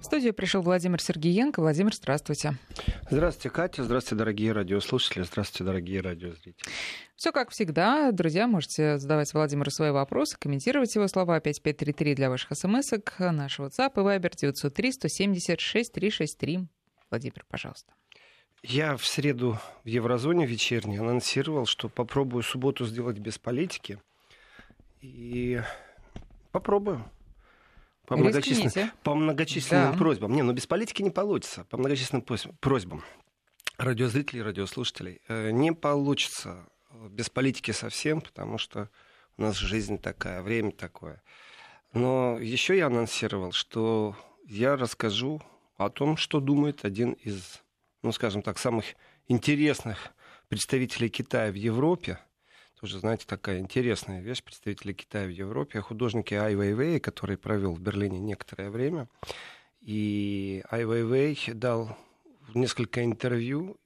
В студию пришел Владимир Сергеенко. Владимир, здравствуйте. Здравствуйте, Катя. Здравствуйте, дорогие радиослушатели. Здравствуйте, дорогие радиозрители. Все как всегда. Друзья, можете задавать Владимиру свои вопросы, комментировать его слова 5533 для ваших смс-ок. Наш WhatsApp и Viber 903 176 363. Владимир, пожалуйста. Я в среду в Еврозоне вечерней анонсировал, что попробую субботу сделать без политики. И попробую. По многочисленным, по многочисленным да. просьбам. Не, ну без политики не получится. По многочисленным просьбам радиозрителей, радиослушателей. Э, не получится без политики совсем, потому что у нас жизнь такая, время такое. Но еще я анонсировал, что я расскажу о том, что думает один из, ну, скажем так, самых интересных представителей Китая в Европе, тоже, знаете, такая интересная вещь. Представители Китая в Европе, художники Ай Вейвей, который провел в Берлине некоторое время. И Ай Вейвей дал несколько интервью.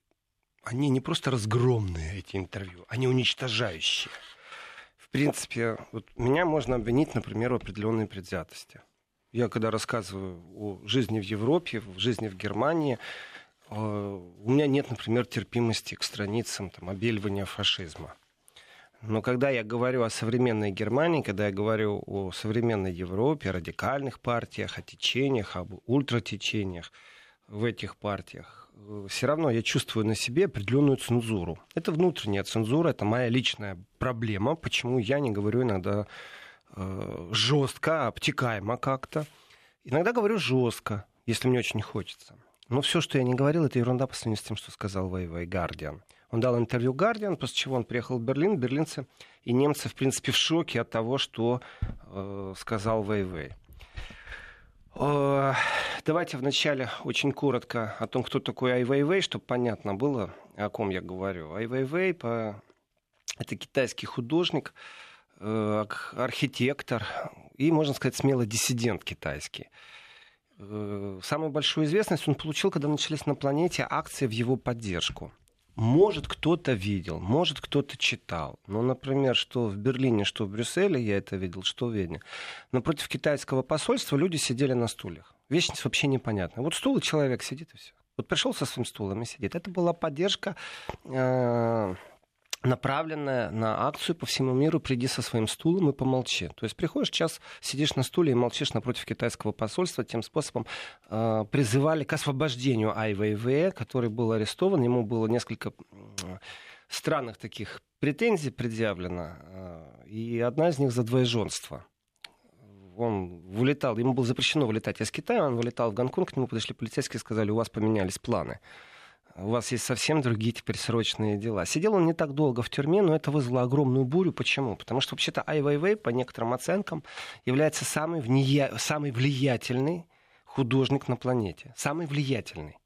Они не просто разгромные, эти интервью, они уничтожающие. В принципе, вот меня можно обвинить, например, в определенной предвзятости. Я когда рассказываю о жизни в Европе, в жизни в Германии, э, у меня нет, например, терпимости к страницам там, обеливания фашизма. Но когда я говорю о современной Германии, когда я говорю о современной Европе, о радикальных партиях, о течениях, об ультратечениях в этих партиях, э, все равно я чувствую на себе определенную цензуру. Это внутренняя цензура, это моя личная проблема, почему я не говорю иногда э, жестко, обтекаемо как-то. Иногда говорю жестко, если мне очень хочется. Но все, что я не говорил, это ерунда по сравнению с тем, что сказал Вейвей Гардиан. Он дал интервью Guardian, после чего он приехал в Берлин. Берлинцы и немцы, в принципе, в шоке от того, что э, сказал Вейвей. Э, давайте вначале очень коротко о том, кто такой Ай Вейвей, чтобы понятно было, о ком я говорю. Ай Вейвей по... это китайский художник, э, архитектор и, можно сказать, смело диссидент китайский. Э, самую большую известность он получил, когда начались на планете акции в его поддержку. Может, кто-то видел, может, кто-то читал. Ну, например, что в Берлине, что в Брюсселе, я это видел, что в Вене. Напротив китайского посольства люди сидели на стульях. Вещь вообще непонятная. Вот стул, и человек сидит, и все. Вот пришел со своим стулом и сидит. Это была поддержка э, направленная на акцию по всему миру «Приди со своим стулом и помолчи». То есть приходишь час, сидишь на стуле и молчишь напротив китайского посольства. Тем способом э, призывали к освобождению Ай Вейвея, который был арестован. Ему было несколько странных таких претензий предъявлено. Э, и одна из них за двоеженство он вылетал, ему было запрещено вылетать из Китая, он вылетал в Гонконг, к нему подошли полицейские и сказали, у вас поменялись планы у вас есть совсем другие теперь срочные дела. Сидел он не так долго в тюрьме, но это вызвало огромную бурю. Почему? Потому что вообще-то Ай Вейвей, по некоторым оценкам, является самый, вния... самый влиятельный художник на планете. Самый влиятельный.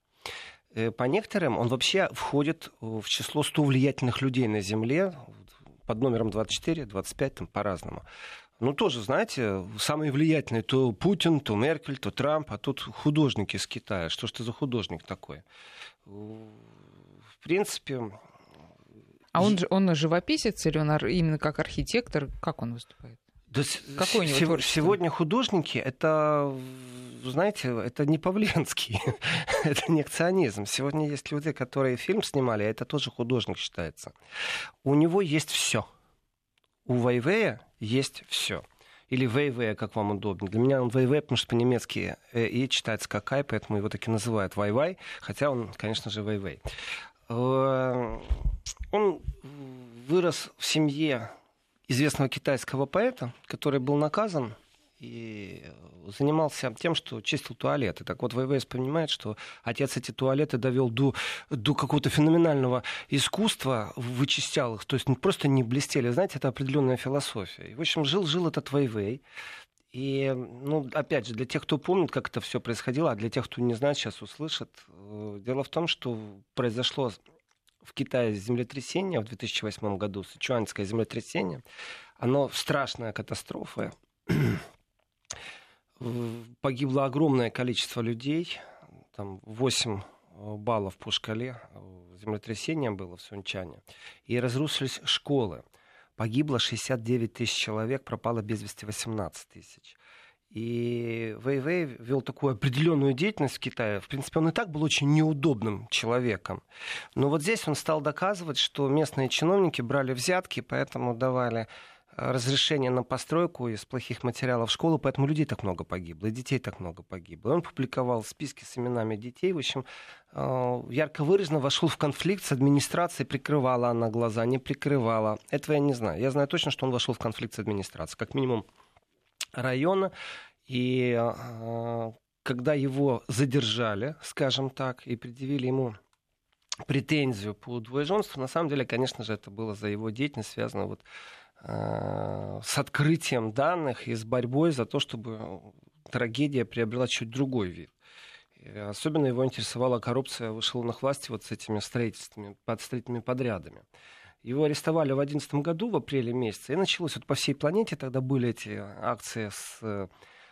Э, по некоторым он вообще входит в число 100 влиятельных людей на Земле под номером 24, 25, там по-разному. Ну, тоже, знаете, самые влиятельные то Путин, то Меркель, то Трамп, а тут художники из Китая. Что ж ты за художник такой? В принципе... А он, же, он живописец или он именно как архитектор? Как он выступает? Да Какое у него творчество? Сегодня художники это, знаете, это не Павленский, это не акционизм. Сегодня есть люди, которые фильм снимали, а это тоже художник считается. У него есть все. У Вайвея есть все. Или Вейвея, как вам удобно. Для меня он Вейвей, потому что по-немецки э, и читается как Ай, поэтому его таки называют Вайвай, хотя он, конечно же, Вейвей. Э, он вырос в семье известного китайского поэта, который был наказан и занимался тем, что чистил туалеты. Так вот, ВВС понимает, что отец эти туалеты довел до, до какого-то феноменального искусства, вычищал их, то есть просто не блестели. Знаете, это определенная философия. И, в общем, жил-жил этот Вейвей. И, ну, опять же, для тех, кто помнит, как это все происходило, а для тех, кто не знает, сейчас услышит. Э, дело в том, что произошло в Китае землетрясение в 2008 году, Сычуанское землетрясение. Оно страшная катастрофа погибло огромное количество людей, там 8 э, баллов по шкале э, землетрясения было в Сунчане, и разрушились школы. Погибло 69 тысяч человек, пропало без вести 18 тысяч. И Вэйвэй вел такую определенную деятельность в Китае. В принципе, он и так был очень неудобным человеком. Но вот здесь он стал доказывать, что местные чиновники брали взятки, поэтому давали разрешение на постройку из плохих материалов в школу, поэтому людей так много погибло, и детей так много погибло. Он публиковал списки с именами детей, в общем, э, ярко выраженно вошел в конфликт с администрацией, прикрывала она глаза, не прикрывала. Этого я не знаю. Я знаю точно, что он вошел в конфликт с администрацией, как минимум района, и э, когда его задержали, скажем так, и предъявили ему претензию по двоеженству, на самом деле, конечно же, это было за его деятельность, связано вот с открытием данных и с борьбой за то, чтобы трагедия приобрела чуть другой вид. Особенно его интересовала коррупция в эшелонах власти вот с этими строительствами, под строительными подрядами. Его арестовали в 2011 году, в апреле месяце, и началось вот по всей планете, тогда были эти акции с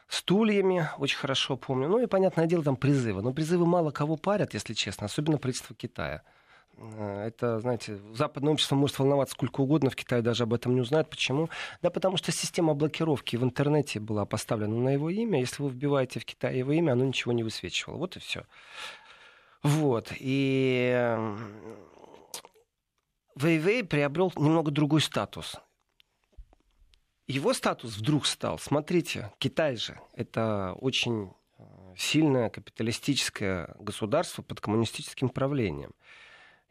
стульями, очень хорошо помню. Ну и, понятное дело, там призывы. Но призывы мало кого парят, если честно, особенно правительство Китая. Э, это, знаете, западное общество может волноваться сколько угодно, в Китае даже об этом не узнают. Почему? Да потому что система блокировки в интернете была поставлена на его имя. Если вы вбиваете в Китае его имя, оно ничего не высвечивало. Вот и все. Вот. И Вэйвэй приобрел немного другой статус. Его статус вдруг стал, смотрите, Китай же, это очень э, сильное капиталистическое государство под коммунистическим правлением.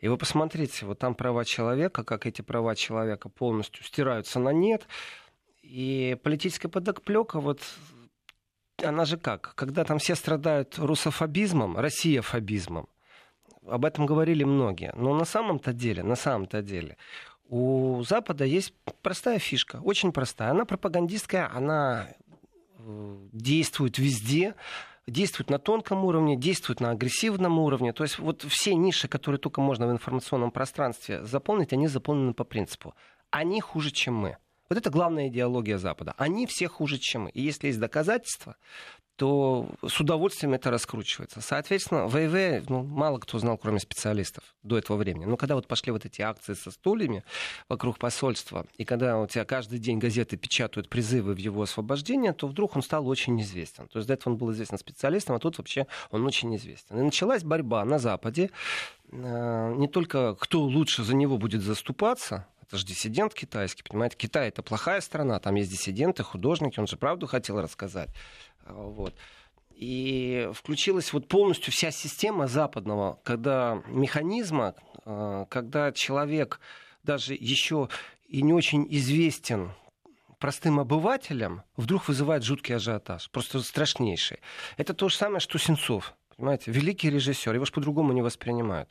И вы посмотрите, вот там права человека, как эти права человека полностью стираются на нет. И политическая подоплека, вот она же как? Когда там все страдают русофобизмом, россияфобизмом, об этом говорили многие. Но на самом-то деле, на самом-то деле, у Запада есть простая фишка, очень простая. Она пропагандистская, она э, действует везде действует на тонком уровне, действует на агрессивном уровне. То есть вот все ниши, которые только можно в информационном пространстве заполнить, они заполнены по принципу. Они хуже, чем мы. Вот это главная идеология Запада. Они все хуже, чем мы. И если есть доказательства, то с удовольствием это раскручивается. Соответственно, ВВ ну, мало кто знал, кроме специалистов до этого времени. Но когда вот пошли вот эти акции со стульями вокруг посольства, и когда у тебя каждый день газеты печатают призывы в его освобождение, то вдруг он стал очень известен. То есть до этого он был известен специалистом, а тут вообще он очень известен. И началась борьба на Западе. Э, не только кто лучше за него будет заступаться, это же диссидент китайский, понимаете? Китай это плохая страна, там есть диссиденты, художники, он же правду хотел рассказать. Вот. И включилась вот полностью вся система западного, когда механизма, э, когда человек даже еще и не очень известен простым обывателям, вдруг вызывает жуткий ажиотаж, просто страшнейший. Это то же самое, что Сенцов. Понимаете, великий режиссер, его же по-другому не воспринимают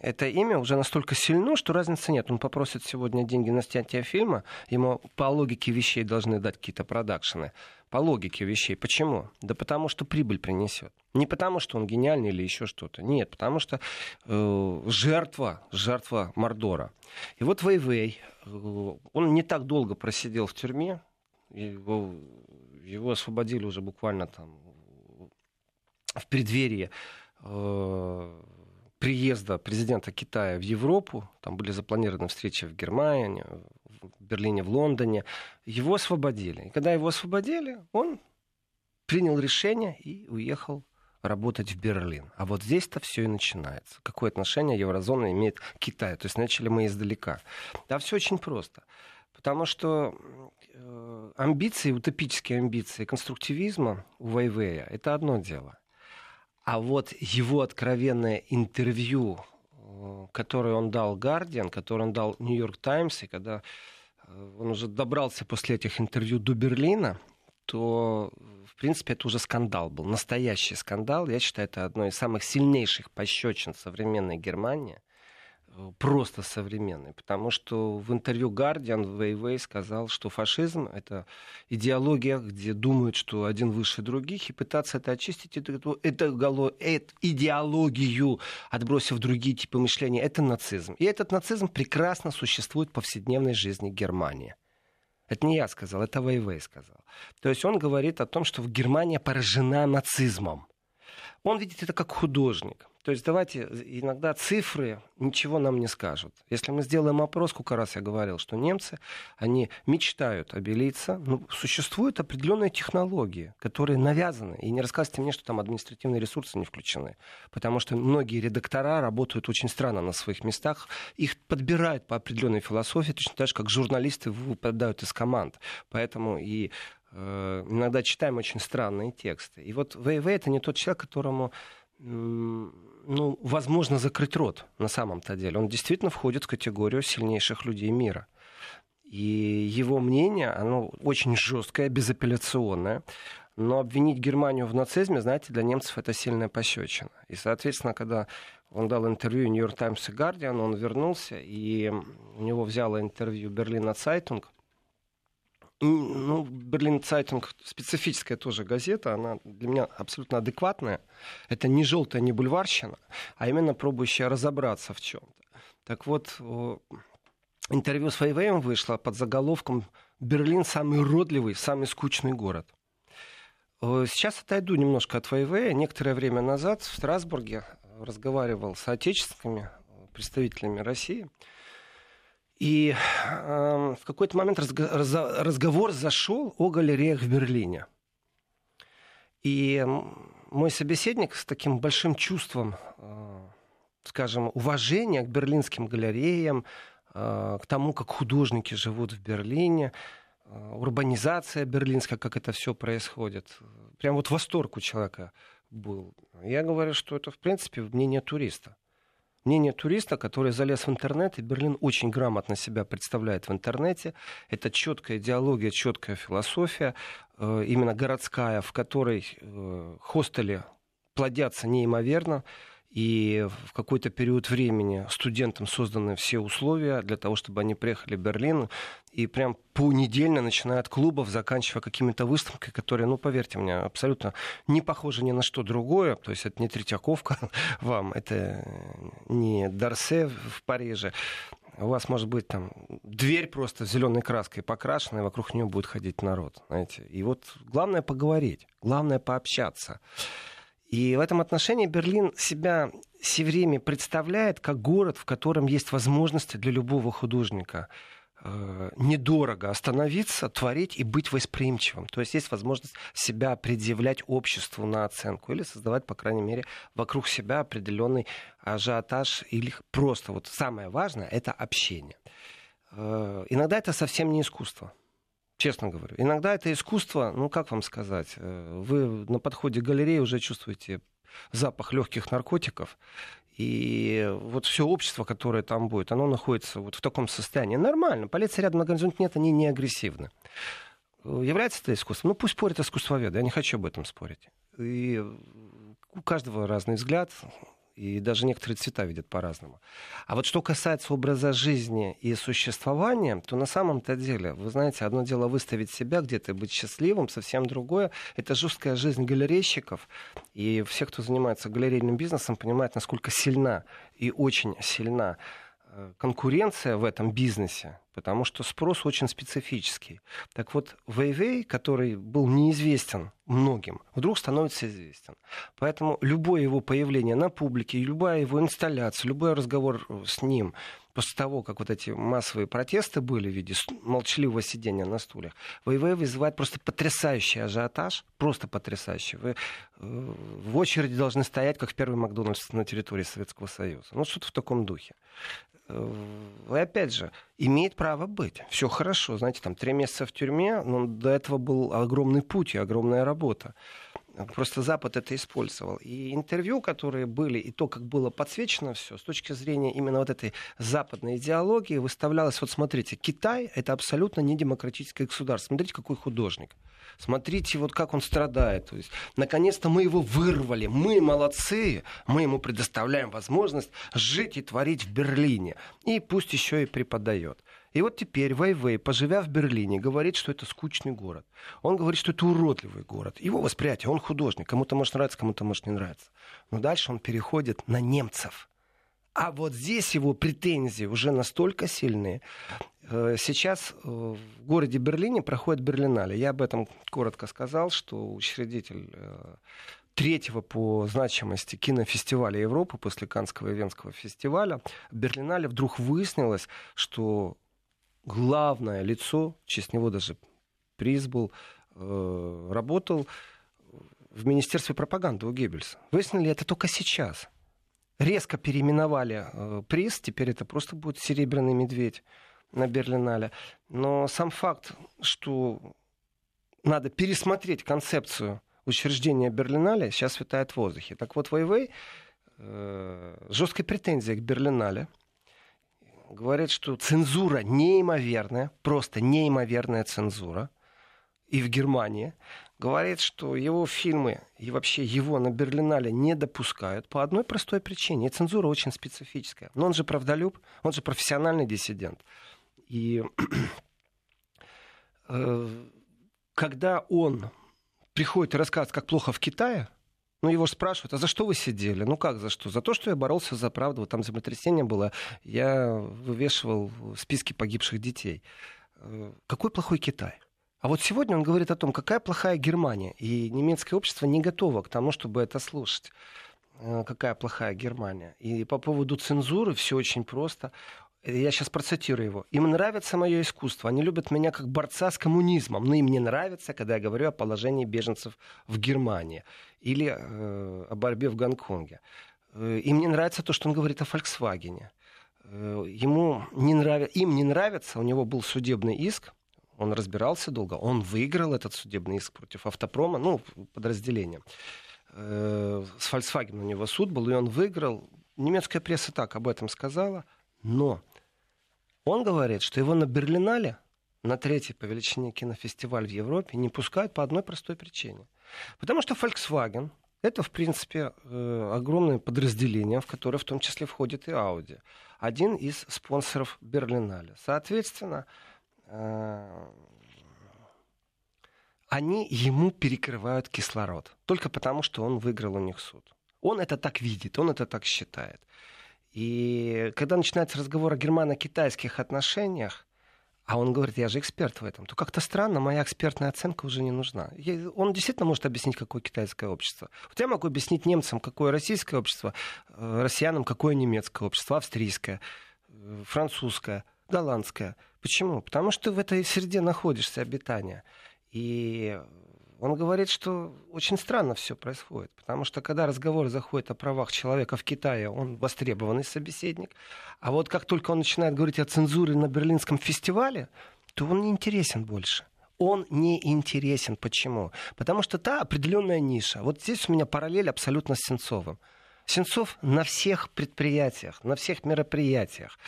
это имя уже настолько сильно, что разницы нет. Он попросит сегодня деньги на снятие фильма, ему по логике вещей должны дать какие-то продакшены. По логике вещей. Почему? Да потому что прибыль принесет. Не потому, что он гениальный или еще что-то. Нет, потому что э, жертва, жертва Мордора. И вот Вейвей, э, он не так долго просидел в тюрьме, его, его освободили уже буквально там в преддверии э, приезда президента Китая в Европу, там были запланированы встречи в Германии, в Берлине, в Лондоне, его освободили. И когда его освободили, он принял решение и уехал работать в Берлин. А вот здесь-то все и начинается. Какое отношение еврозона имеет к Китаю? То есть начали мы издалека. Да, все очень просто. Потому что э, амбиции, утопические амбиции конструктивизма у Вайвея – это одно дело. А вот его откровенное интервью, э, которое он дал Guardian, которое он дал Нью-Йорк Таймс, и когда э, он уже добрался после этих интервью до Берлина, то, в принципе, это уже скандал был, настоящий скандал. Я считаю, это одно из самых сильнейших пощечин современной Германии – просто современный, потому что в интервью Guardian Вейвей сказал, что фашизм — это идеология, где думают, что один выше других, и пытаться это очистить, это, это, это идеологию, отбросив другие типы мышления, это нацизм. И этот нацизм прекрасно существует в повседневной жизни Германии. Это не я сказал, это Вейвей сказал. То есть он говорит о том, что Германия поражена нацизмом. Он видит это как художник. То есть давайте, иногда цифры ничего нам не скажут. Если мы сделаем опрос, сколько раз я говорил, что немцы, они мечтают обелиться, но существуют определенные технологии, которые навязаны. И не рассказывайте мне, что там административные ресурсы не включены. Потому что многие редактора работают очень странно на своих местах. Их подбирают по определенной философии, точно так же, как журналисты выпадают из команд. Поэтому и иногда читаем очень странные тексты. И вот ВВ это не тот человек, которому ну, возможно закрыть рот на самом-то деле. Он действительно входит в категорию сильнейших людей мира. И его мнение, оно очень жесткое, безапелляционное. Но обвинить Германию в нацизме, знаете, для немцев это сильная пощечина. И, соответственно, когда он дал интервью New York Times и Guardian, он вернулся, и у него взяло интервью Berliner Zeitung, ну, Berliner Zeitung специфическая тоже газета, она для меня абсолютно адекватная. Это не желтая, не бульварщина, а именно пробующая разобраться в чем-то. Так вот, интервью с Вейвеем вышло под заголовком «Берлин самый уродливый, самый скучный город». Сейчас отойду немножко от Фейвея. Некоторое время назад в Страсбурге разговаривал с отечественными представителями России – и э, в какой-то момент разго- раз- разговор зашел о галереях в Берлине. И мой собеседник с таким большим чувством, э, скажем, уважения к берлинским галереям, э, к тому, как художники живут в Берлине, э, урбанизация берлинская, как это все происходит. Прям вот восторг у человека был. Я говорю, что это, в принципе, мнение туриста мнение туриста, который залез в интернет, и Берлин очень грамотно себя представляет в интернете. Это четкая идеология, четкая философия, э, именно городская, в которой э, хостели плодятся неимоверно. И в какой-то период времени студентам созданы все условия для того, чтобы они приехали в Берлин. И прям понедельно, начиная от клубов, заканчивая какими-то выставками, которые, ну, поверьте мне, абсолютно не похожи ни на что другое. То есть это не Третьяковка вам, это не Дарсе в Париже. У вас может быть там дверь просто зеленой краской покрашена, и вокруг нее будет ходить народ. Знаете? И вот главное поговорить, главное пообщаться. И в этом отношении Берлин себя все время представляет как город, в котором есть возможности для любого художника э, недорого остановиться, творить и быть восприимчивым. То есть есть возможность себя предъявлять обществу на оценку или создавать, по крайней мере, вокруг себя определенный ажиотаж или просто вот самое важное — это общение. Э, иногда это совсем не искусство. Честно говорю. Иногда это искусство, ну как вам сказать, э, вы на подходе к галереи уже чувствуете запах легких наркотиков, и вот все общество, которое там будет, оно находится вот в таком состоянии. Нормально, полиция рядом на горизонте нет, они не агрессивны. Является это искусством? Ну, пусть спорят искусствоведы, я не хочу об этом спорить. И у каждого разный взгляд, и даже некоторые цвета видят по-разному. А вот что касается образа жизни и существования, то на самом-то деле, вы знаете, одно дело выставить себя где-то, быть счастливым, совсем другое — это жесткая жизнь галерейщиков. И все, кто занимается галерейным бизнесом, понимают, насколько сильна и очень сильна конкуренция в этом бизнесе, потому что спрос очень специфический. Так вот, Вейвей, который был неизвестен многим, вдруг становится известен. Поэтому любое его появление на публике, любая его инсталляция, любой разговор с ним, после того, как вот эти массовые протесты были в виде молчаливого сидения на стульях, ВВ вызывает просто потрясающий ажиотаж, просто потрясающий. Вы э, в очереди должны стоять, как первый Макдональдс на территории Советского Союза. Ну, что-то в таком духе. И опять же, имеет право быть. Все хорошо. Знаете, там три месяца в тюрьме, но до этого был огромный путь и огромная работа. Просто Запад это использовал. И интервью, которые были, и то, как было подсвечено все, с точки зрения именно вот этой западной идеологии, выставлялось, вот смотрите, Китай — это абсолютно не демократическое государство. Смотрите, какой художник. Смотрите, вот как он страдает. То есть, наконец-то мы его вырвали. Мы молодцы. Мы ему предоставляем возможность жить и творить в Берлине. И пусть еще и преподает. И вот теперь Вейвей, поживя в Берлине, говорит, что это скучный город. Он говорит, что это уродливый город. Его восприятие, он художник. Кому-то может нравиться, кому-то может не нравиться. Но дальше он переходит на немцев. А вот здесь его претензии уже настолько сильные. Э, сейчас э, в городе Берлине проходит Берлинале. Я об этом коротко сказал, что учредитель э, третьего по значимости кинофестиваля Европы после Канского и Венского фестиваля, в Берлинале вдруг выяснилось, что главное лицо, в честь него даже приз был, э, работал в Министерстве пропаганды у Геббельса. Выяснили это только сейчас. Резко переименовали э, приз, теперь это просто будет «Серебряный медведь» на Берлинале. Но сам факт, что надо пересмотреть концепцию учреждения Берлинале, сейчас витает в воздухе. Так вот, Вейвей э, жесткой претензией к Берлинале говорит, что цензура неимоверная, просто неимоверная цензура. И в Германии говорит, что его фильмы и вообще его на Берлинале не допускают по одной простой причине. И цензура очень специфическая. Но он же правдолюб, он же профессиональный диссидент. И э, когда он приходит и рассказывает, как плохо в Китае, ну, его спрашивают, а за что вы сидели? Ну, как за что? За то, что я боролся за правду. Вот там землетрясение было, я вывешивал списки погибших детей. Э, какой плохой Китай? А вот сегодня он говорит о том, какая плохая Германия. И немецкое общество не готово к тому, чтобы это слушать. Э, какая плохая Германия. И по поводу цензуры все очень просто я сейчас процитирую его, им нравится мое искусство, они любят меня как борца с коммунизмом, но им не нравится, когда я говорю о положении беженцев в Германии или э, о борьбе в Гонконге. Э, им не нравится то, что он говорит о Volkswagen. Э, ему не нрав... Им не нравится, у него был судебный иск, он разбирался долго, он выиграл этот судебный иск против автопрома, ну, подразделения. Э, с Volkswagen у него суд был, и он выиграл. Немецкая пресса так об этом сказала, но он говорит, что его на Берлинале, на третий по величине кинофестиваль в Европе, не пускают по одной простой причине. Потому что Volkswagen это, в принципе, э, огромное подразделение, в которое в том числе входит и Audi. Один из спонсоров Берлинале. Соответственно, э, они ему перекрывают кислород. Только потому, что он выиграл у них суд. Он это так видит, он это так считает. И когда начинается разговор о германо-китайских отношениях, а он говорит, я же эксперт в этом, то как-то странно, моя экспертная оценка уже не нужна. Он действительно может объяснить, какое китайское общество. Вот я могу объяснить немцам, какое российское общество, э, россиянам, какое немецкое общество, австрийское, э, французское, голландское. Почему? Потому что ты в этой среде находишься обитания. И он говорит, что очень странно все происходит, потому что когда разговор заходит о правах человека в Китае, он востребованный собеседник, а вот как только он начинает говорить о цензуре на Берлинском фестивале, то он не интересен больше он не интересен. Почему? Потому что та определенная ниша. Вот здесь у меня параллель абсолютно с Сенцовым. Сенцов на всех предприятиях, на всех мероприятиях,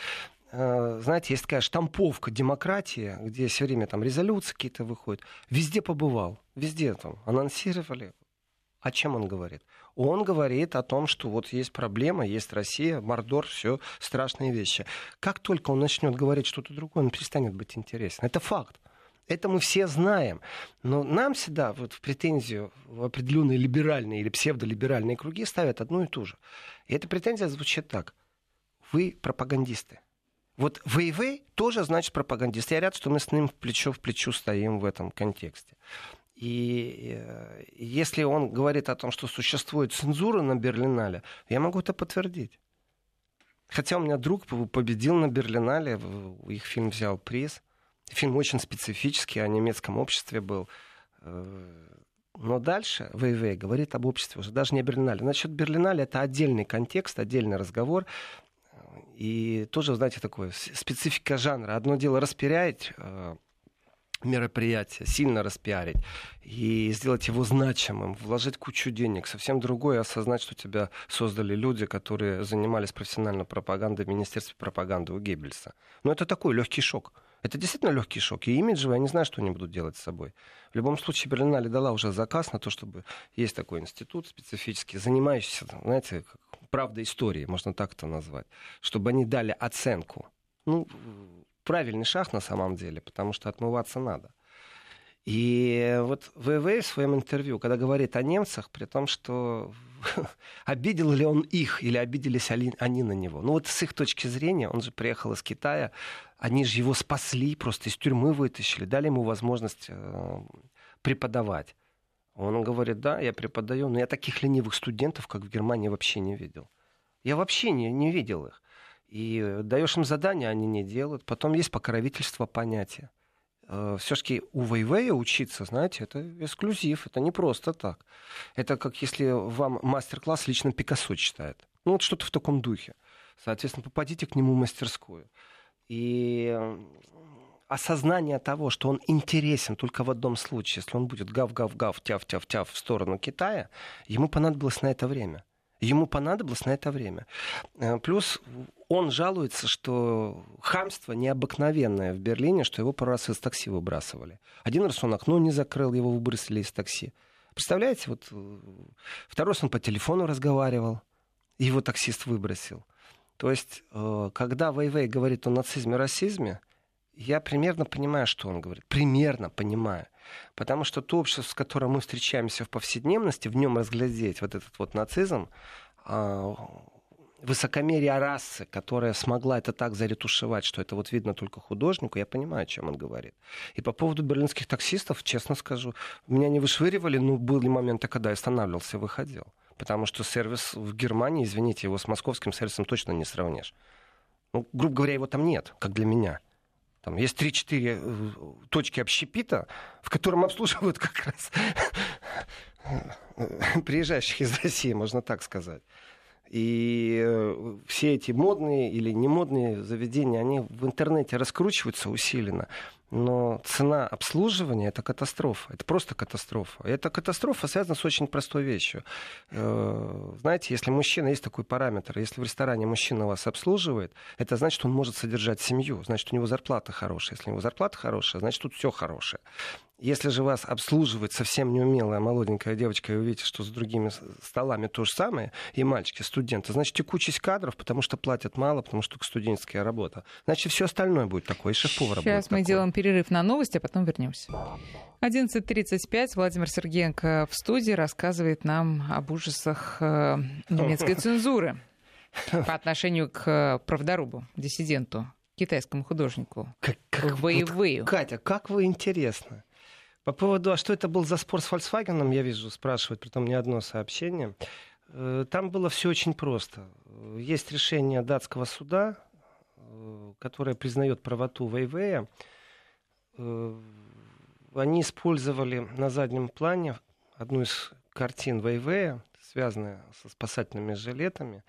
знаете, есть такая штамповка демократии, где все время там резолюции какие-то выходят. Везде побывал, везде там анонсировали. О чем он говорит? Он говорит о том, что вот есть проблема, есть Россия, Мордор, все страшные вещи. Как только он начнет говорить что-то другое, он перестанет быть интересен. Это факт. Это мы все знаем. Но нам всегда вот в претензию в определенные либеральные или псевдолиберальные круги ставят одну и ту же. И эта претензия звучит так. Вы пропагандисты. Вот Вейвей тоже значит пропагандист. Я рад, что мы с ним плечо в плечо стоим в этом контексте. И э, если он говорит о том, что существует цензура на Берлинале, я могу это подтвердить. Хотя у меня друг победил на Берлинале, их фильм взял приз. Фильм очень специфический, о немецком обществе был. Э, но дальше Вейвей говорит об обществе уже, даже не о Берлинале. Насчет Берлинале это отдельный контекст, отдельный разговор. И тоже, знаете, такое специфика жанра. Одно дело распиарить э, мероприятие, сильно распиарить и сделать его значимым, вложить кучу денег. Совсем другое осознать, что тебя создали люди, которые занимались профессиональной пропагандой в Министерстве пропаганды у Геббельса. Но это такой легкий шок. Это действительно легкий шок. И имиджевый, я не знаю, что они будут делать с собой. В любом случае, Берлинале дала уже заказ на то, чтобы есть такой институт специфический, занимающийся, знаете, правда истории, можно так это назвать, чтобы они дали оценку. Ну, правильный шаг на самом деле, потому что отмываться надо. И вот ВВ в своем интервью, когда говорит о немцах, при том, что обидел ли он их или обиделись они на него. Ну вот с их точки зрения, он же приехал из Китая, они же его спасли, просто из тюрьмы вытащили, дали ему возможность э, преподавать. Он говорит, да, я преподаю, но я таких ленивых студентов, как в Германии, вообще не видел. Я вообще не, не видел их. И даешь им задание, они не делают. Потом есть покровительство понятия. Э, Все-таки у Вейвея учиться, знаете, это эксклюзив, это не просто так. Это как если вам мастер-класс лично Пикассо читает. Ну вот что-то в таком духе. Соответственно, попадите к нему в мастерскую. И осознание того, что он интересен только в одном случае, если он будет гав-гав-гав, тяв-тяв-тяв в сторону Китая, ему понадобилось на это время. Ему понадобилось на это время. Э, плюс он жалуется, что хамство необыкновенное в Берлине, что его пару раз из такси выбрасывали. Один раз он окно не закрыл, его выбросили из такси. Представляете, вот э, второй раз он по телефону разговаривал, его таксист выбросил. То есть, э, когда Вейвей говорит о нацизме и расизме, я примерно понимаю, что он говорит. Примерно понимаю. Потому что то общество, с которым мы встречаемся в повседневности, в нем разглядеть вот этот вот нацизм, а, высокомерие расы, которая смогла это так заретушевать, что это вот видно только художнику, я понимаю, о чем он говорит. И по поводу берлинских таксистов, честно скажу, меня не вышвыривали, но были моменты, когда я останавливался и выходил. Потому что сервис в Германии, извините, его с московским сервисом точно не сравнишь. Ну, грубо говоря, его там нет, как для меня. Там есть 3-4 э, точки общепита, в котором обслуживают как раз приезжающих из России, можно так сказать. И э, все эти модные или не модные заведения, они в интернете раскручиваются усиленно но цена обслуживания это катастрофа. Это просто катастрофа. И эта катастрофа связана с очень простой вещью. Э, знаете, если мужчина, есть такой параметр, если в ресторане мужчина вас обслуживает, это значит, он может содержать семью, значит, у него зарплата хорошая. Если у него зарплата хорошая, значит, тут все хорошее. Если же вас обслуживает совсем неумелая молоденькая девочка, и вы видите, что с другими столами то же самое, и мальчики, студенты, значит, текучесть кадров, потому что платят мало, потому что студенческая работа. Значит, все остальное будет такое, и шеф-повар Сейчас мы такой. делаем перерыв на новости, а потом вернемся. 11.35. Владимир Сергеенко в студии рассказывает нам об ужасах э, немецкой цензуры по отношению к правдорубу, диссиденту, китайскому художнику. Как, как, вот, Катя, как вы интересно. По поводу, а что это был за спор с Volkswagen, я вижу, спрашивают, при том не одно сообщение. Э, там было все очень просто. Есть решение датского суда, э, которое признает правоту Вейвея. Э, они использовали на заднем плане одну из картин Вейвея, связанную со спасательными жилетами.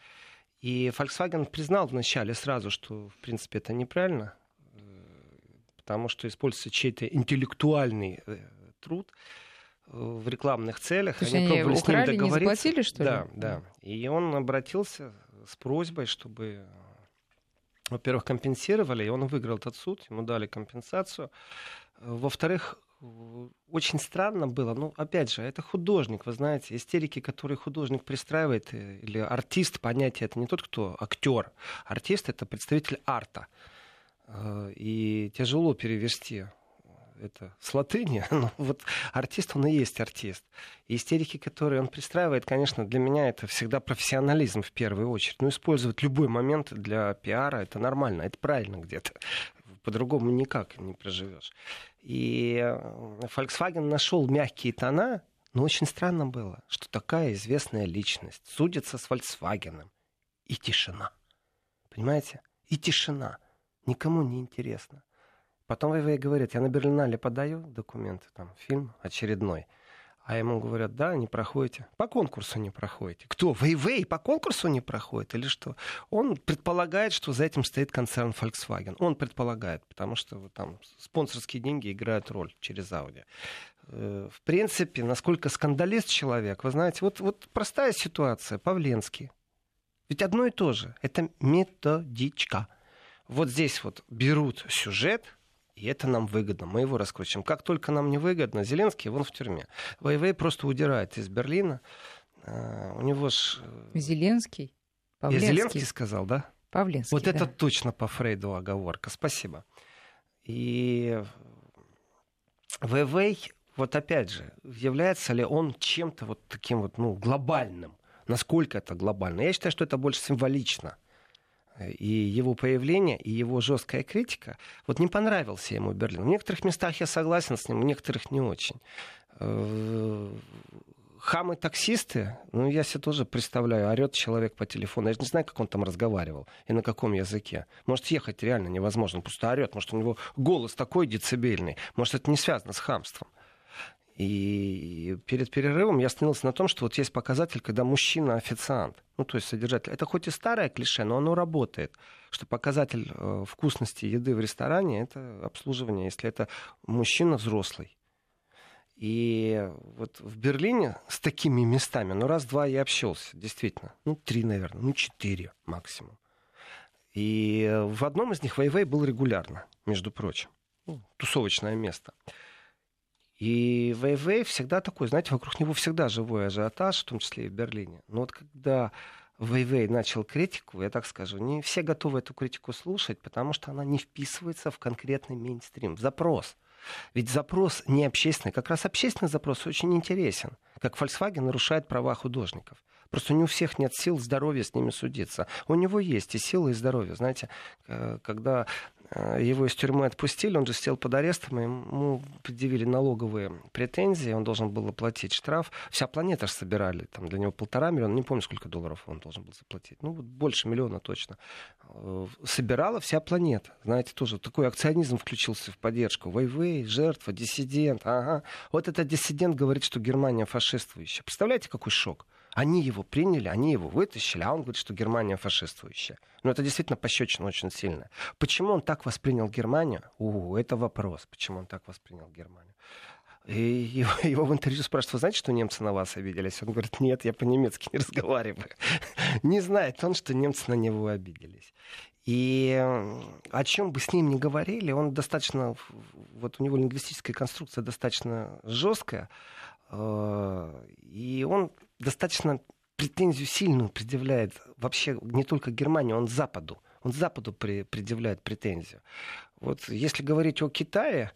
И Volkswagen признал вначале сразу, что, в принципе, это неправильно потому что используется чей-то интеллектуальный э, труд э, в рекламных целях. То они, они пробовали украли, с ним договориться. не заплатили, что ли? Да, да. И он обратился с просьбой, чтобы, во-первых, компенсировали, и он выиграл этот суд, ему дали компенсацию. Во-вторых, очень странно было, ну, опять же, это художник, вы знаете, истерики, которые художник пристраивает, э, или артист, понятие, это не тот, кто актер. Артист — это представитель арта. Э, и тяжело перевести это с латыни, но вот артист, он и есть артист. И истерики, которые он пристраивает, конечно, для меня это всегда профессионализм в первую очередь. Но использовать любой момент для пиара, это нормально, это правильно где-то. По-другому никак не проживешь. И э, Volkswagen нашел мягкие тона, но очень странно было, что такая известная личность судится с Volkswagen. И тишина. Понимаете? И тишина. Никому не интересно. Потом ВВ говорит, я на Берлинале подаю документы, там, фильм очередной. А ему говорят, да, не проходите. По конкурсу не проходите. Кто? Вейвей по конкурсу не проходит или что? Он предполагает, что за этим стоит концерн Volkswagen. Он предполагает, потому что там спонсорские деньги играют роль через Audi. Э, в принципе, насколько скандалист человек, вы знаете, вот, вот простая ситуация, Павленский. Ведь одно и то же. Это методичка вот здесь вот берут сюжет, и это нам выгодно, мы его раскручиваем. Как только нам не выгодно, Зеленский вон в тюрьме. Вейвей просто удирает из Берлина. А, у него ж... Э, Зеленский? Павленский. Я Зеленский сказал, да? Павленский, Вот да. это точно по Фрейду оговорка. Спасибо. И Вейвей, вот опять же, является ли он чем-то вот таким вот, ну, глобальным? Насколько это глобально? Я считаю, что это больше символично и его появление, и его жесткая критика, вот не понравился ему Берлин. В некоторых местах я согласен с ним, в некоторых не очень. Э, хамы-таксисты, ну, я себе тоже представляю, орет человек по телефону. Я же не знаю, как он там разговаривал и на каком языке. Может, ехать реально невозможно, просто орет. Может, у него голос такой децибельный. Может, это не связано с хамством. И перед перерывом я остановился на том, что вот есть показатель, когда мужчина официант, ну то есть содержатель. Это хоть и старое клише, но оно работает. Что показатель э, вкусности еды в ресторане это обслуживание, если это мужчина взрослый. И вот в Берлине с такими местами, ну, раз-два я общался, действительно. Ну, три, наверное, ну, четыре максимум. И в одном из них Вейвей был регулярно, между прочим. Ну, тусовочное место. И Вейвей всегда такой, знаете, вокруг него всегда живой ажиотаж, в том числе и в Берлине. Но вот когда Вейвей начал критику, я так скажу, не все готовы эту критику слушать, потому что она не вписывается в конкретный мейнстрим, в запрос – ведь запрос не общественный. Как раз общественный запрос очень интересен. Как Volkswagen нарушает права художников. Просто не у всех нет сил, здоровья с ними судиться. У него есть и силы, и здоровье. Знаете, когда его из тюрьмы отпустили, он же сидел под арестом, ему предъявили налоговые претензии, он должен был оплатить штраф. Вся планета же собирали, там для него полтора миллиона, не помню, сколько долларов он должен был заплатить. Ну, вот больше миллиона точно. Э, собирала вся планета. Знаете, тоже такой акционизм включился в поддержку. Вейвей, жертва, диссидент. Ага. Вот этот диссидент говорит, что Германия фашистующая. Представляете, какой шок? Они его приняли, они его вытащили, а он говорит, что Германия фашистующая. Но это действительно пощечина очень сильная. Почему он так воспринял Германию? У, это вопрос, почему он так воспринял Германию. И его, его в интервью спрашивают, вы знаете, что немцы на вас обиделись? Он говорит, нет, я по-немецки не разговариваю. Не знает он, что немцы на него обиделись. И о чем бы с ним ни говорили, он достаточно, вот у него лингвистическая конструкция достаточно жесткая, э, и он достаточно претензию сильную предъявляет вообще не только Германии, он Западу. Он Западу при, предъявляет претензию. Вот если говорить о Китае,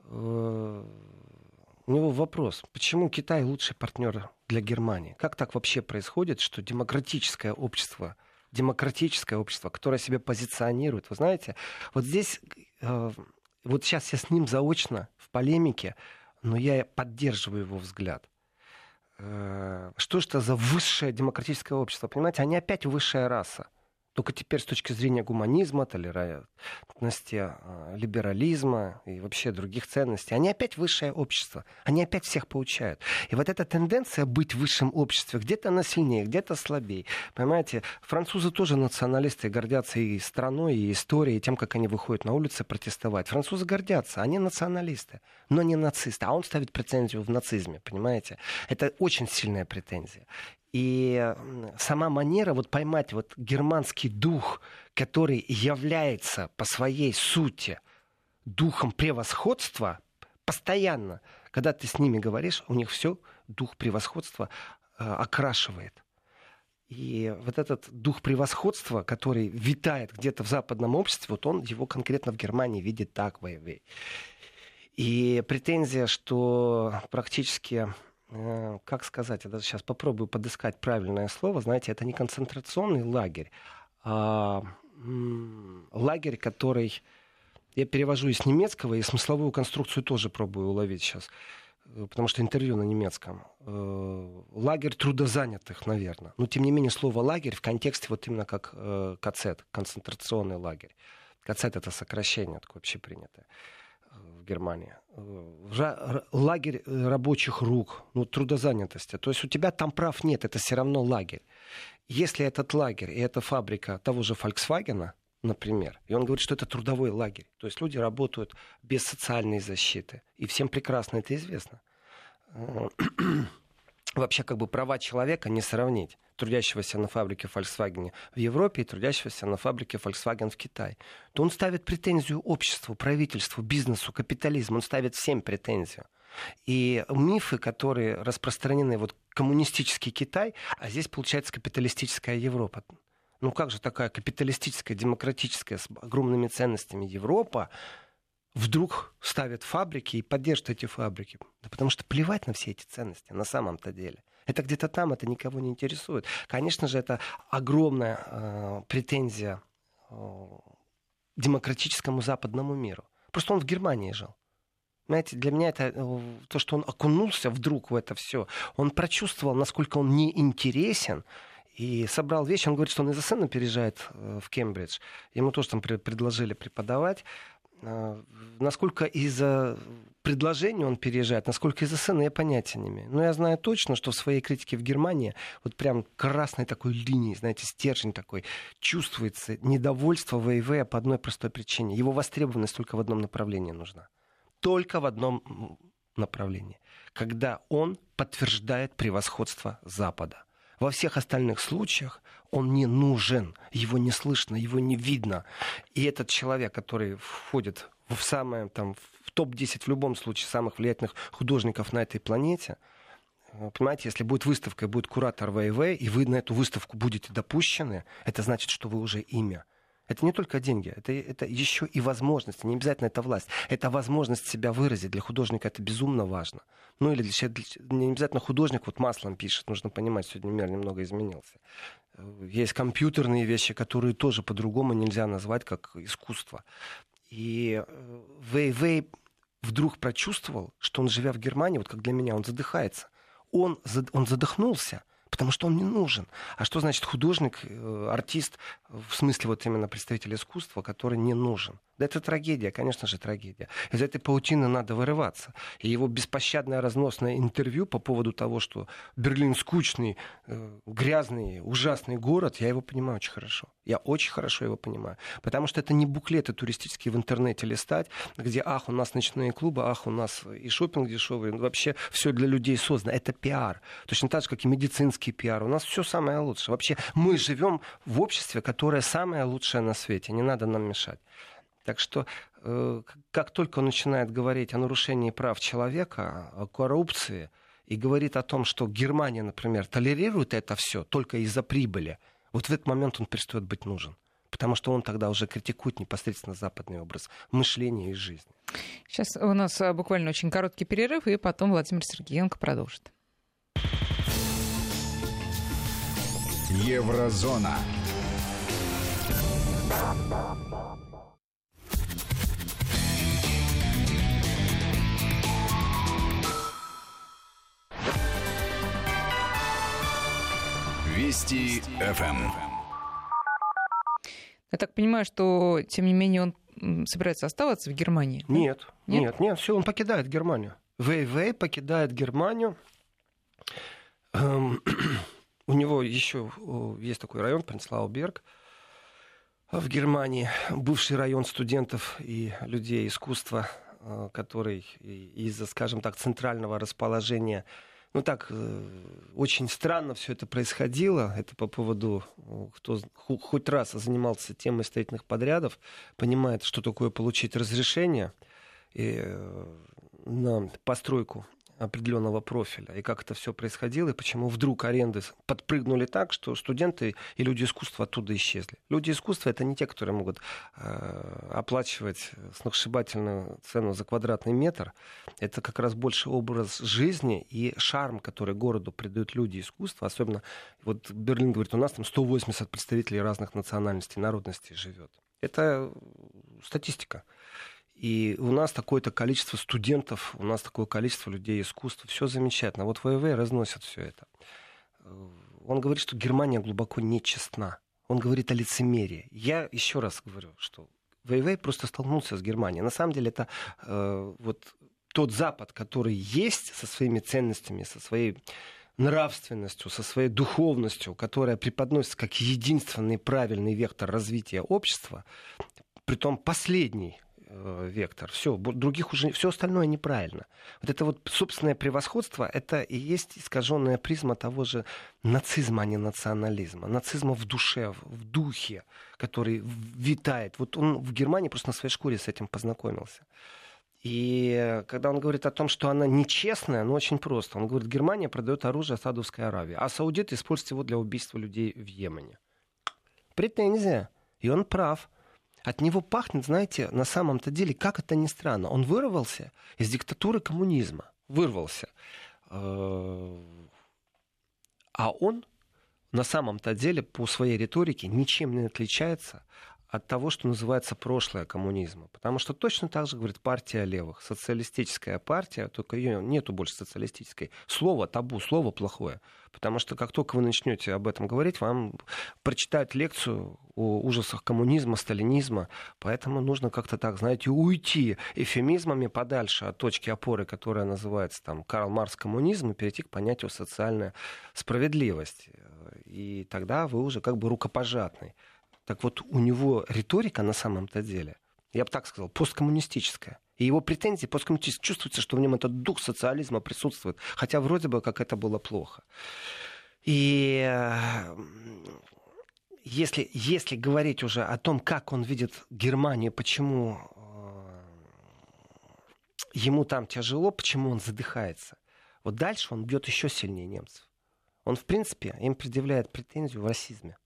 э, у него вопрос, почему Китай лучший партнер для Германии? Как так вообще происходит, что демократическое общество, демократическое общество, которое себя позиционирует, вы знаете, вот здесь, э, вот сейчас я с ним заочно в полемике, но я поддерживаю его взгляд. Э, что это за высшее демократическое общество? Понимаете, они опять высшая раса. Только теперь с точки зрения гуманизма, толерантности, а, либерализма и вообще других ценностей, они опять высшее общество. Они опять всех получают. И вот эта тенденция быть в высшем обществе, где-то она сильнее, где-то слабее. Понимаете, французы тоже националисты, гордятся и страной, и историей, и тем, как они выходят на улицы протестовать. Французы гордятся, они националисты, но не нацисты. А он ставит претензию в нацизме, понимаете? Это очень сильная претензия. И сама манера вот поймать вот германский дух, который является по своей сути духом превосходства, постоянно, когда ты с ними говоришь, у них все дух превосходства э, окрашивает. И вот этот дух превосходства, который витает где-то в западном обществе, вот он его конкретно в Германии видит так, Вейвей. И претензия, что практически как сказать, я даже сейчас попробую подыскать правильное слово, знаете, это не концентрационный лагерь, а лагерь, который я перевожу из немецкого, и смысловую конструкцию тоже пробую уловить сейчас, э, потому что интервью на немецком. Э, лагерь трудозанятых, наверное. Но, тем не менее, слово «лагерь» в контексте вот именно как КЦ, концентрационный лагерь. КЦ — это сокращение такое общепринятое в Германии. Э, лагерь э, рабочих рук, ну, трудозанятости. То есть у тебя там прав нет, это все равно лагерь. Если этот лагерь и эта фабрика того же Volkswagen, например, и он говорит, что это трудовой лагерь, то есть люди работают без социальной защиты, и всем прекрасно это известно. Вообще как бы права человека не сравнить трудящегося на фабрике Volkswagen в Европе и трудящегося на фабрике Volkswagen в Китае, то он ставит претензию обществу, правительству, бизнесу, капитализму, он ставит всем претензию. И мифы, которые распространены, вот коммунистический Китай, а здесь получается капиталистическая Европа. Ну как же такая капиталистическая, демократическая, с огромными ценностями Европа вдруг ставят фабрики и поддержат эти фабрики? Да потому что плевать на все эти ценности на самом-то деле. Это где-то там, это никого не интересует. Конечно же, это огромная э, претензия э, демократическому западному миру. Просто он в Германии жил. Знаете, для меня это э, то, что он окунулся вдруг в это все. Он прочувствовал, насколько он неинтересен, и собрал вещи. Он говорит, что он из сына переезжает э, в Кембридж. Ему тоже там предложили преподавать. А, насколько из-за предложения он переезжает, насколько из-за сына, я понятия не имею. Но я знаю точно, что в своей критике в Германии вот прям красной такой линией, знаете, стержень такой, чувствуется недовольство ВИВ по одной простой причине. Его востребованность только в одном направлении нужна только в одном направлении, когда он подтверждает превосходство Запада. Во всех остальных случаях он не нужен, его не слышно, его не видно. И этот человек, который входит в самое там в топ-10 в любом случае самых влиятельных художников на этой планете, понимаете, если будет выставка будет куратор ВВ, и вы на эту выставку будете допущены, это значит, что вы уже имя. Это не только деньги, это, это еще и возможности. Не обязательно это власть. Это возможность себя выразить. Для художника это безумно важно. Ну или для, для, не обязательно художник вот маслом пишет. Нужно понимать, сегодня мир немного изменился. Есть компьютерные вещи, которые тоже по-другому нельзя назвать как искусство. И э, Вэй Вэй вдруг прочувствовал, что он, живя в Германии, вот как для меня, он задыхается. Он, он задохнулся потому что он не нужен. А что значит художник, э, артист, в смысле вот именно представитель искусства, который не нужен? Да это трагедия, конечно же, трагедия. Из этой паутины надо вырываться. И его беспощадное разносное интервью по поводу того, что Берлин скучный, э, грязный, ужасный город, я его понимаю очень хорошо. Я очень хорошо его понимаю. Потому что это не буклеты туристические в интернете листать, где, ах, у нас ночные клубы, ах, у нас и шопинг дешевый. Вообще все для людей создано. Это пиар. Точно так же, как и медицинский пиар. У нас все самое лучшее. Вообще мы живем в обществе, которое самое лучшее на свете. Не надо нам мешать. Так что э, как только он начинает говорить о нарушении прав человека, о коррупции, и говорит о том, что Германия, например, толерирует это все только из-за прибыли, вот в этот момент он перестает быть нужен. Потому что он тогда уже критикует непосредственно западный образ мышления и жизни. Сейчас у нас э, буквально очень короткий перерыв, и потом Владимир Сергеенко продолжит. Еврозона. Вести ФМ. Я так понимаю, что, тем не менее, он собирается оставаться в Германии? Нет, нет, нет, нет все, он покидает Германию. ВВ покидает Германию. Эм, у него еще есть такой район, Пренслауберг, в Германии, бывший район студентов и людей искусства, э, который из-за, скажем так, центрального расположения ну так, э, очень странно все это происходило. Это по поводу, кто хоть раз занимался темой строительных подрядов, понимает, что такое получить разрешение э, на постройку определенного профиля, и как это все происходило, и почему вдруг аренды подпрыгнули так, что студенты и люди искусства оттуда исчезли. Люди искусства это не те, которые могут э, оплачивать сногсшибательную цену за квадратный метр. Это как раз больше образ жизни и шарм, который городу придают люди искусства. Особенно, вот Берлин говорит, у нас там 180 представителей разных национальностей, народностей живет. Это статистика. И у нас такое-то количество студентов, у нас такое количество людей искусства. Все замечательно. Вот ВВ разносят все это. Э, он говорит, что Германия глубоко нечестна. Он говорит о лицемерии. Я еще раз говорю, что ВВ просто столкнулся с Германией. На самом деле это э, вот тот Запад, который есть со своими ценностями, со своей нравственностью, со своей духовностью, которая преподносится как единственный правильный вектор развития общества, притом последний Э, вектор. Все, других уже, все остальное неправильно. Вот это вот собственное превосходство, это и есть искаженная призма того же нацизма, а не национализма. Нацизма в душе, в духе, который витает. Вот он в Германии просто на своей шкуре с этим познакомился. И когда он говорит о том, что она нечестная, ну очень просто. Он говорит, Германия продает оружие Саудовской Аравии, а саудиты используют его для убийства людей в Йемене. Претензия. И он прав. От него пахнет, знаете, на самом-то деле, как это ни странно, он вырвался из диктатуры коммунизма. Вырвался. Э, а он на самом-то деле по своей риторике ничем не отличается от того, что называется прошлое коммунизма. Потому что точно так же говорит партия левых, социалистическая партия, только ее нету больше социалистической. Слово табу, слово плохое. Потому что как только вы начнете об этом говорить, вам прочитают лекцию о ужасах коммунизма, сталинизма. Поэтому нужно как-то так, знаете, уйти эфемизмами подальше от точки опоры, которая называется там Карл Марс коммунизм, и перейти к понятию социальная справедливость. И тогда вы уже как бы рукопожатный. Так вот, у него риторика на самом-то деле, я бы так сказал, посткоммунистическая. И его претензии посткоммунистические. Чувствуется, что в нем этот дух социализма присутствует. Хотя вроде бы как это было плохо. И э, если, если говорить уже о том, как он видит Германию, почему э, ему там тяжело, почему он задыхается, вот дальше он бьет еще сильнее немцев. Он, в принципе, им предъявляет претензию в расизме.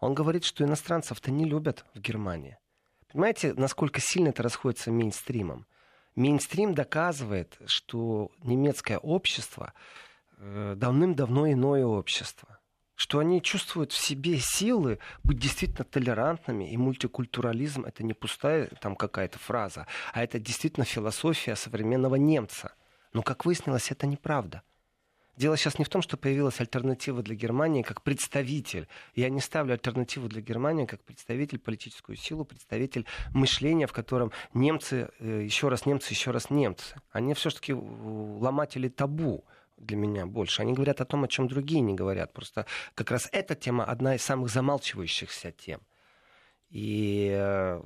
Он говорит, что иностранцев-то не любят в Германии. Понимаете, насколько сильно это расходится с мейнстримом? Мейнстрим доказывает, что немецкое общество э, давным-давно иное общество. Что они чувствуют в себе силы быть действительно толерантными, и мультикультурализм это не пустая там какая-то фраза, а это действительно философия современного немца. Но, как выяснилось, это неправда. Дело сейчас не в том, что появилась альтернатива для Германии как представитель. Я не ставлю альтернативу для Германии как представитель политическую силу, представитель мышления, в котором немцы, э, еще раз немцы, еще раз немцы. Они все-таки ломатели табу для меня больше. Они говорят о том, о чем другие не говорят. Просто как раз эта тема одна из самых замалчивающихся тем. И э,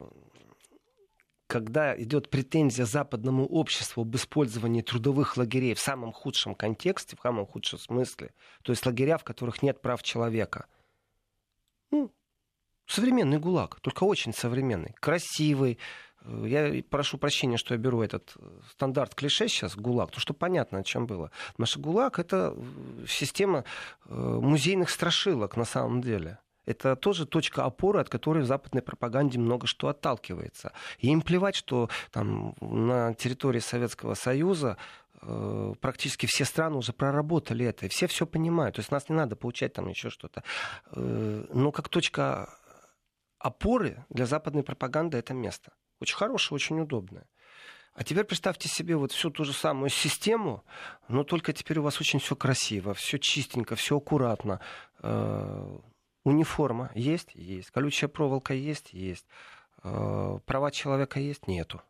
когда идет претензия западному обществу об использовании трудовых лагерей в самом худшем контексте, в самом худшем смысле, то есть лагеря, в которых нет прав человека, ну, современный ГУЛАГ, только очень современный, красивый. Э, я прошу прощения, что я беру этот э, стандарт клише сейчас, ГУЛАГ, потому что понятно, о чем было. Что ГУЛАГ — это э, система музейных страшилок на самом деле это тоже точка опоры, от которой в западной пропаганде много что отталкивается. И им плевать, что там на территории Советского Союза э, практически все страны уже проработали это, и все все понимают. То есть нас не надо получать там еще что-то. Э, но как точка опоры для западной пропаганды это место. Очень хорошее, очень удобное. А теперь представьте себе вот всю ту же самую систему, но только теперь у вас очень все красиво, все чистенько, все аккуратно. Униформа есть? Есть. Колючая проволока есть? Есть. Э, права человека есть? Нету.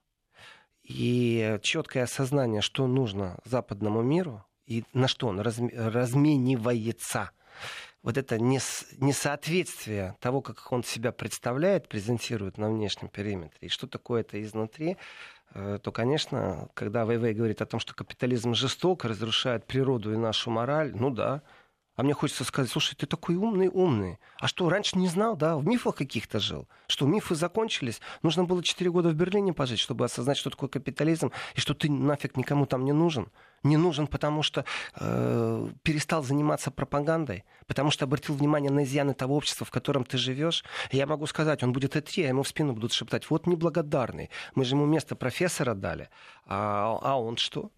И четкое осознание, что нужно западному миру и на что он разменивается. Вот это несоответствие того, как он себя представляет, презентирует на внешнем периметре, и что такое это изнутри, э, то, конечно, когда Вейвей говорит о том, что капитализм жесток, разрушает природу и нашу мораль, ну да, а мне хочется сказать, слушай, ты такой умный, умный. А что, раньше не знал, да? В мифах каких-то жил. Что мифы закончились. Нужно было 4 года в Берлине пожить, чтобы осознать, что такое капитализм, и что ты нафиг никому там не нужен. Не нужен, потому что э, перестал заниматься пропагандой, потому что обратил внимание на изъяны того общества, в котором ты живешь. Я могу сказать, он будет идти, а ему в спину будут шептать, вот неблагодарный. Мы же ему место профессора дали. А, а он что?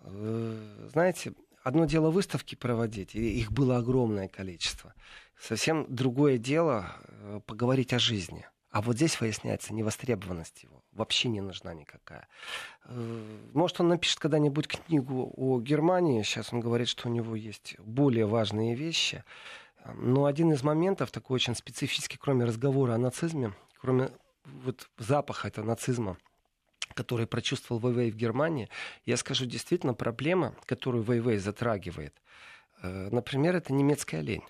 Э, знаете, одно дело выставки проводить, и их было огромное количество. Совсем другое дело э, поговорить о жизни. А вот здесь выясняется невостребованность его. Вообще не нужна никакая. Э, может, он напишет когда-нибудь книгу о Германии. Сейчас он говорит, что у него есть более важные вещи. Но один из моментов, такой очень специфический, кроме разговора о нацизме, кроме вот запаха этого нацизма, который прочувствовал Вейвей в Германии, я скажу действительно проблема, которую Вейвей затрагивает. Э, например, это немецкая лень.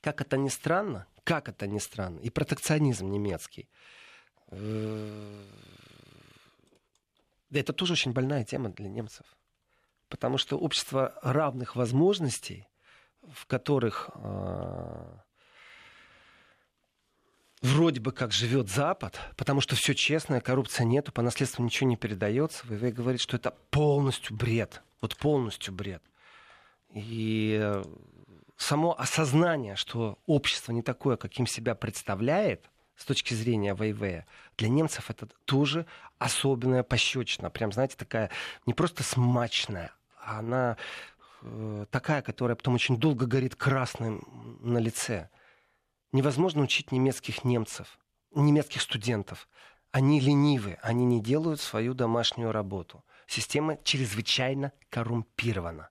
Как это ни странно, как это ни странно, и протекционизм немецкий. Э, это тоже очень больная тема для немцев. Потому что общество равных возможностей, в которых э, вроде бы как живет Запад, потому что все честно, коррупция нету, по наследству ничего не передается. ВВ говорит, что это полностью бред. Вот полностью бред. И э, само осознание, что общество не такое, каким себя представляет, с точки зрения ВВ, для немцев это тоже особенная пощечина. Прям, знаете, такая не просто смачная, а она э, такая, которая потом очень долго горит красным на лице. Невозможно учить немецких немцев. немецких студентов. Они ленивы, они не делают свою домашнюю работу. Система чрезвычайно коррумпирована.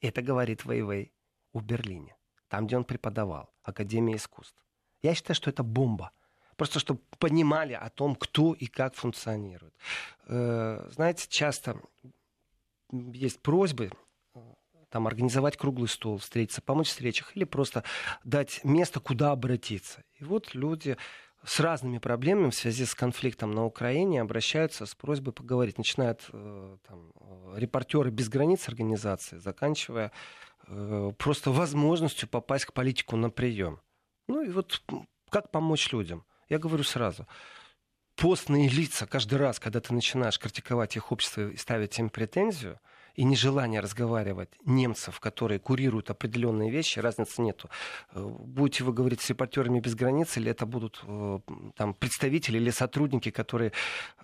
Это говорит Вейвей в Берлине, там, где он преподавал, Академия искусств. Я считаю, что это бомба. Просто чтобы понимали о том, кто и как функционирует. Э, знаете, часто есть просьбы там, организовать круглый стол, встретиться, помочь в встречах или просто дать место, куда обратиться. И вот люди с разными проблемами в связи с конфликтом на Украине обращаются с просьбой поговорить. Начинают э, там, репортеры без границ организации, заканчивая э, просто возможностью попасть к политику на прием. Ну и вот как помочь людям? Я говорю сразу. Постные лица каждый раз, когда ты начинаешь критиковать их общество и ставить им претензию – и нежелание разговаривать немцев, которые курируют определенные вещи, разницы нету. Э, будете вы говорить с репортерами без границ, или это будут э, там, представители или сотрудники, которые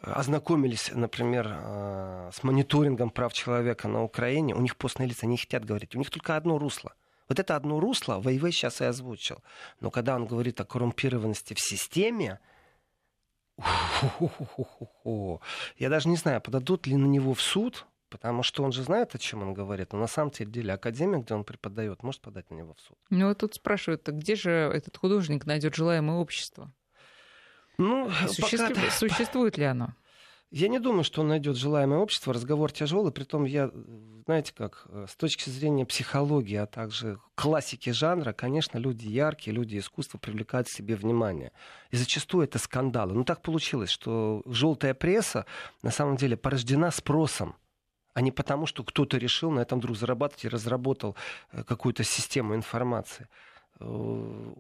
ознакомились, например, э, с мониторингом прав человека на Украине, у них постные лица не хотят говорить. У них только одно русло. Вот это одно русло ВВ сейчас и озвучил. Но когда он говорит о коррумпированности в системе, я даже не знаю, подадут ли на него в суд, Потому что он же знает, о чем он говорит. Но на самом деле академик, где он преподает, может подать на него в суд. Ну вот тут спрашивают, а где же этот художник найдет желаемое общество? Ну, Существу... пока... Существует ли оно? Я не думаю, что он найдет желаемое общество. Разговор тяжелый. Притом я, знаете как, с точки зрения психологии, а также классики жанра, конечно, люди яркие, люди искусства привлекают к себе внимание. И зачастую это скандалы. Ну так получилось, что желтая пресса на самом деле порождена спросом а не потому, что кто-то решил на этом вдруг зарабатывать и разработал э, какую-то систему информации. Э,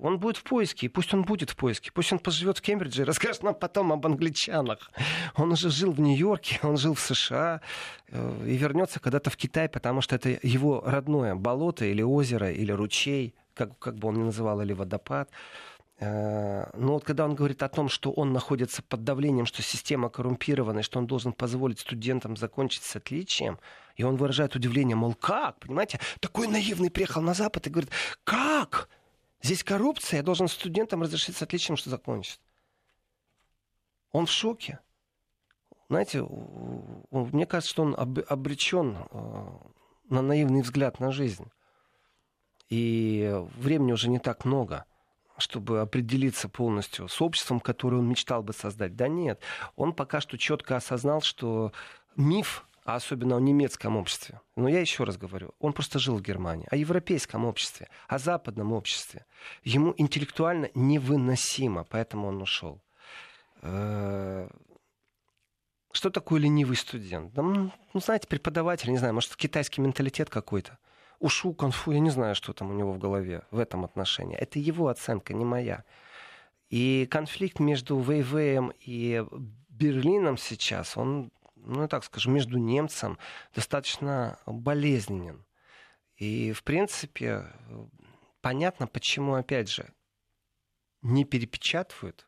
он будет в поиске, и пусть он будет в поиске, пусть он поживет в Кембридже и расскажет нам потом об англичанах. Он уже жил в Нью-Йорке, он жил в США э, и вернется когда-то в Китай, потому что это его родное болото или озеро, или ручей, как, как бы он ни называл, или водопад. Э, но вот когда он говорит о том, что он находится под давлением, что система коррумпирована, что он должен позволить студентам закончить с отличием, и он выражает удивление, мол, как, понимаете, такой наивный приехал на Запад и говорит, как? Здесь коррупция, я должен студентам разрешить с отличием, что закончит. Он в шоке. Знаете, мне кажется, что он обречен э, на наивный взгляд на жизнь. И времени уже не так много – чтобы определиться полностью с обществом, которое он мечтал бы создать. Да нет, он пока что четко осознал, что миф а особенно о немецком обществе. Но я еще раз говорю, он просто жил в Германии, о европейском обществе, о западном обществе. Ему интеллектуально невыносимо, поэтому он ушел. Э, что такое ленивый студент? Ну, знаете, преподаватель, не знаю, может, китайский менталитет какой-то ушу, конфу, я не знаю, что там у него в голове в этом отношении. Это его оценка, не моя. И конфликт между ВВМ и Берлином сейчас, он, ну, так скажу, между немцем достаточно болезненен. И, в принципе, понятно, почему, опять же, не перепечатывают,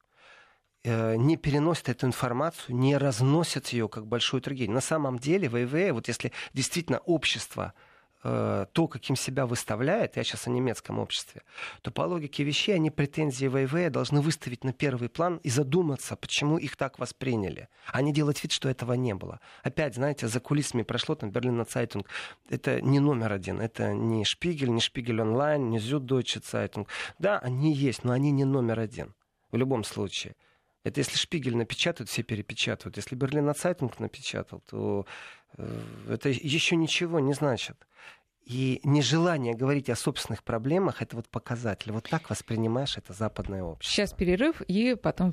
э, не переносят эту информацию, не разносят ее как большую трагедию. На самом деле, Вейвей, вот если действительно общество то, каким себя выставляет, я сейчас о немецком обществе, то по логике вещей они претензии Вейвея должны выставить на первый план и задуматься, почему их так восприняли, а не делать вид, что этого не было. Опять, знаете, за кулисами прошло там Berliner Zeitung. Это не номер один, это не Spiegel, не Spiegel Online, не Süddeutsche Zeitung. Да, они есть, но они не номер один в любом случае. Это если Spiegel напечатают, все перепечатывают. Если Berliner Zeitung напечатал, то э, это еще ничего не значит. И нежелание говорить о собственных проблемах — это вот показатель. Вот так воспринимаешь это западное общество. Сейчас перерыв, и потом